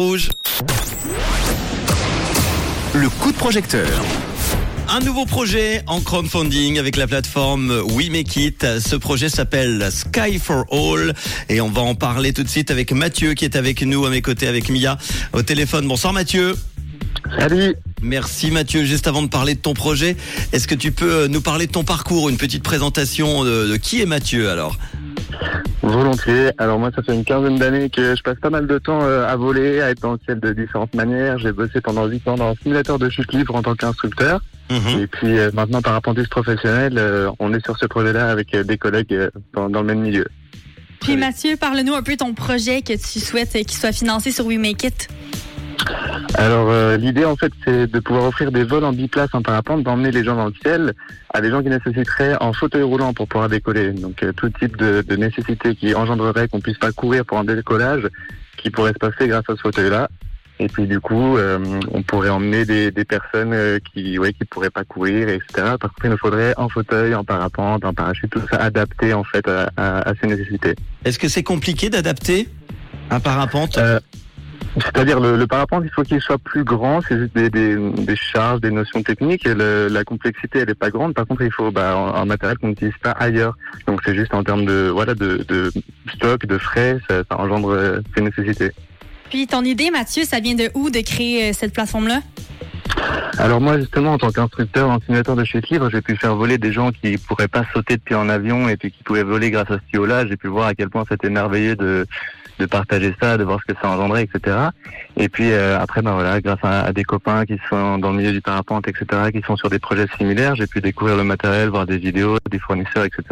Rouge. Le coup de projecteur. Un nouveau projet en crowdfunding avec la plateforme We Make It. Ce projet s'appelle Sky for All et on va en parler tout de suite avec Mathieu qui est avec nous à mes côtés avec Mia au téléphone. Bonsoir Mathieu. Salut. Merci Mathieu. Juste avant de parler de ton projet, est-ce que tu peux nous parler de ton parcours, une petite présentation de, de qui est Mathieu alors? Volontiers. Alors moi, ça fait une quinzaine d'années que je passe pas mal de temps euh, à voler, à être dans le ciel de différentes manières. J'ai bossé pendant 8 ans dans un simulateur de chute libre en tant qu'instructeur. Mhm. Et puis euh, maintenant, parapentiste professionnel, euh, on est sur ce projet-là avec euh, des collègues euh, dans, dans le même milieu. Puis Mathieu, parle-nous un peu de ton projet que tu souhaites euh, qu'il soit financé sur We Make It. Alors euh, l'idée en fait c'est de pouvoir offrir des vols en biplace en parapente, d'emmener les gens dans le ciel à des gens qui nécessiteraient en fauteuil roulant pour pouvoir décoller. Donc euh, tout type de, de nécessité qui engendrerait qu'on puisse pas courir pour un décollage, qui pourrait se passer grâce à ce fauteuil-là. Et puis du coup, euh, on pourrait emmener des, des personnes euh, qui ouais qui pourraient pas courir, etc. Par contre, il nous faudrait un fauteuil, en parapente, un parachute, tout ça adapté en fait à, à, à ces nécessités. Est-ce que c'est compliqué d'adapter un parapente? Euh, C'est-à-dire le, le parapente, il faut qu'il soit plus grand. C'est juste des, des, des charges, des notions techniques. Et le- la complexité, elle est pas grande. Par contre, il faut bah, un, un matériel qu'on n'utilise pas ailleurs. Donc c'est juste en termes de voilà de, de stock, de frais, ça, ça engendre euh, ces nécessités. Puis ton idée, Mathieu, ça vient de où de créer euh, cette plateforme-là? Alors moi justement en tant qu'instructeur en simulateur de chute libre, j'ai pu faire voler des gens qui pourraient pas sauter depuis en avion et puis qui pouvaient voler grâce à ce tuyau-là. J'ai pu voir à quel point c'était merveilleux de de partager ça, de voir ce que ça engendrait, etc. Et puis euh, après, ben voilà, grâce à, des copains qui sont dans le milieu du parapente, etc., qui sont sur des projets similaires, j'ai pu découvrir le matériel, voir des vidéos, des fournisseurs, etc.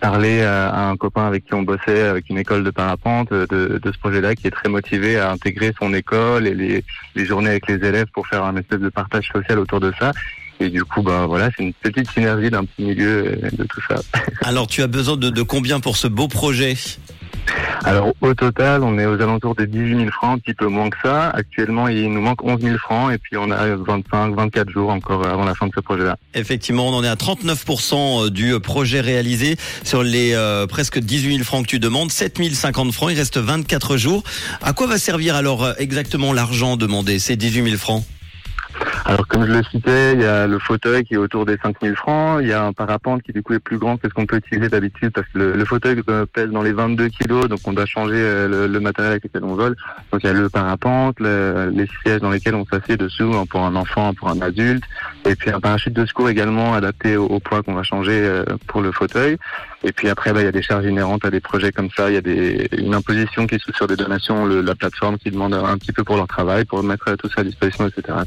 Parler à un copain avec qui on bossait avec une école de parapente euh, de, de ce projet-là, qui est très motivé à intégrer son école et les, les journées avec les élèves pour faire un espèce de partage social autour de ça. Et du coup, ben voilà, c'est une petite synergie d'un petit milieu euh, de tout ça. Alors tu as besoin de, de combien pour ce beau projet? Alors au total, on est aux alentours de 18 000 francs, un petit peu moins que ça. Actuellement, il nous manque 11 000 francs et puis on a 25, 24 jours encore avant la fin de ce projet-là. Effectivement, on en est à 39% du projet réalisé sur les euh, presque 18 000 francs que tu demandes, 7 050 francs, il reste 24 jours. À quoi va servir alors euh, exactement l'argent demandé, ces 18 000 francs? Alors comme je le citais, il y a le fauteuil qui est autour des 5 000 francs, il y a un parapente qui du coup est plus grand que ce qu'on peut utiliser d'habitude parce que le, fauteuil euh, pèse dans les 22 kilos, donc on doit changer euh, le, matériel avec lequel on vole. Donc il y a le parapente, le- les sièges dans lesquels on s'assied dessous hein, pour un enfant, pour un adulte, et puis un parachute de secours également adapté au, poids qu'on va changer euh, pour le fauteuil. Et puis après, bah, il y a des charges inhérentes à des projets comme ça. Il y a des, une imposition qui est sur des donations, le- la plateforme qui demande un petit peu pour leur travail, pour mettre tout ça à disposition, etc.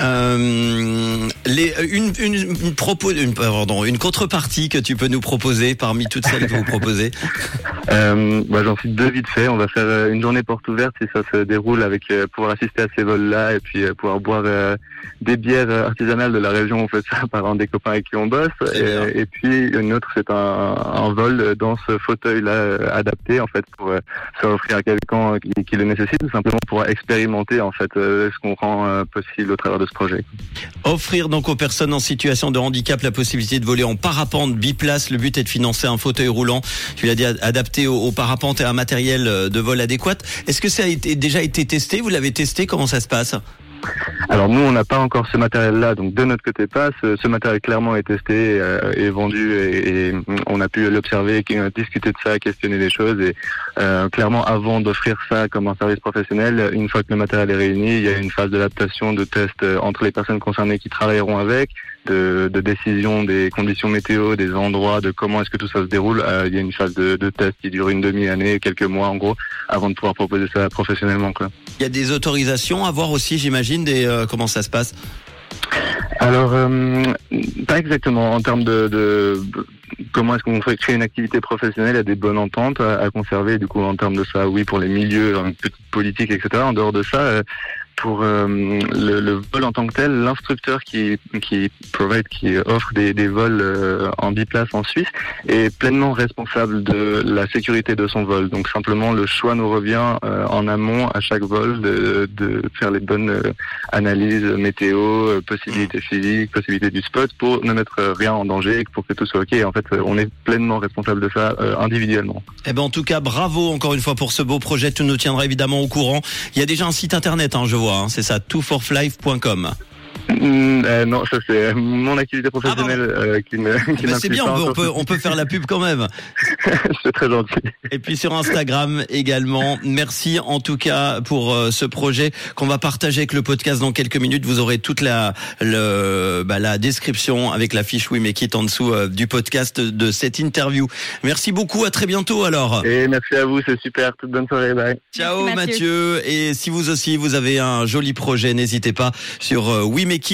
euh, les, une, une, une, propos, une, pardon, une contrepartie que tu peux nous proposer parmi toutes celles que vous proposez Euh, bah, J'en cite deux vite fait. On va faire euh, une journée porte ouverte si ça se déroule avec euh, pouvoir assister à ces vols-là et puis euh, pouvoir boire euh, des bières euh, artisanales de la région. On fait ça par un des copains avec qui on bosse. Et, et puis une autre, c'est un, un vol dans ce fauteuil-là adapté en fait pour euh, se offrir à quelqu'un qui, qui le nécessite, tout simplement pour expérimenter en fait euh, ce qu'on rend possible au travers de ce projet. Offrir donc aux personnes en situation de handicap la possibilité de voler en parapente biplace. Le but est de financer un fauteuil roulant, tu l'as dit, adapté au, parapente et à un matériel euh, de vol adéquat. Est-ce que ça a été, déjà été testé? Vous l'avez testé? Comment ça se passe? Alors nous, on n'a pas encore ce matériel-là, donc de notre côté pas. Ce, matériel clairement est testé, euh, est vendu et, et on a pu l'observer, euh, discuter de ça, questionner les choses. Et euh, clairement, avant d'offrir ça comme un service professionnel, une fois que le matériel est réuni, il y a une phase d'adaptation, de test entre les personnes concernées qui travailleront avec, de, de décision des conditions météo, des endroits, de comment est-ce que tout ça se déroule. Euh, il y a une phase de, de test qui dure une demi-année, quelques mois en gros, avant de pouvoir proposer ça professionnellement. Quoi. Il y a des autorisations à voir aussi, j'imagine, des euh, comment ça se passe? Alors, euh, pas exactement. En termes de, de comment est-ce qu'on fait créer une activité professionnelle, il y a des bonnes ententes à, à conserver. Du coup, en termes de ça, oui, pour les milieux, une petite politique, etc. En dehors de ça, euh, pour euh, le, le, vol en tant que tel, l'instructeur qui qui provide, qui offre des, des vols euh, en biplace en Suisse est pleinement responsable de la sécurité de son vol. Donc simplement le choix nous revient euh, en amont à chaque vol de, de faire les bonnes analyses météo, possibilités physiques, possibilités du spot pour ne mettre rien en danger, pour que tout soit ok. Et en fait, on est pleinement responsable de ça individuellement. Eh ben en tout cas, bravo encore une fois pour ce beau projet. Tu nous tiendras évidemment au courant. Il y a déjà un site internet, hein, je vois. Hein, c'est ça, twoforlife.com. Mm, euh, non, ça c'est mon activité professionnelle ah euh, qui me. Qui bah c'est bien, on peut, on peut, faire la pub quand même. c'est très gentil. Et puis sur Instagram également. Merci en tout cas pour euh, ce projet qu'on va partager avec le podcast dans quelques minutes. Vous aurez toute la le, bah, la description avec la fiche We Make It en dessous euh, du podcast de cette interview. Merci beaucoup. À très bientôt alors. Et merci à vous, c'est super. Toute bonne soirée. Bye. Ciao Mathieu. Et si vous aussi vous avez un joli projet, n'hésitez pas sur We Make It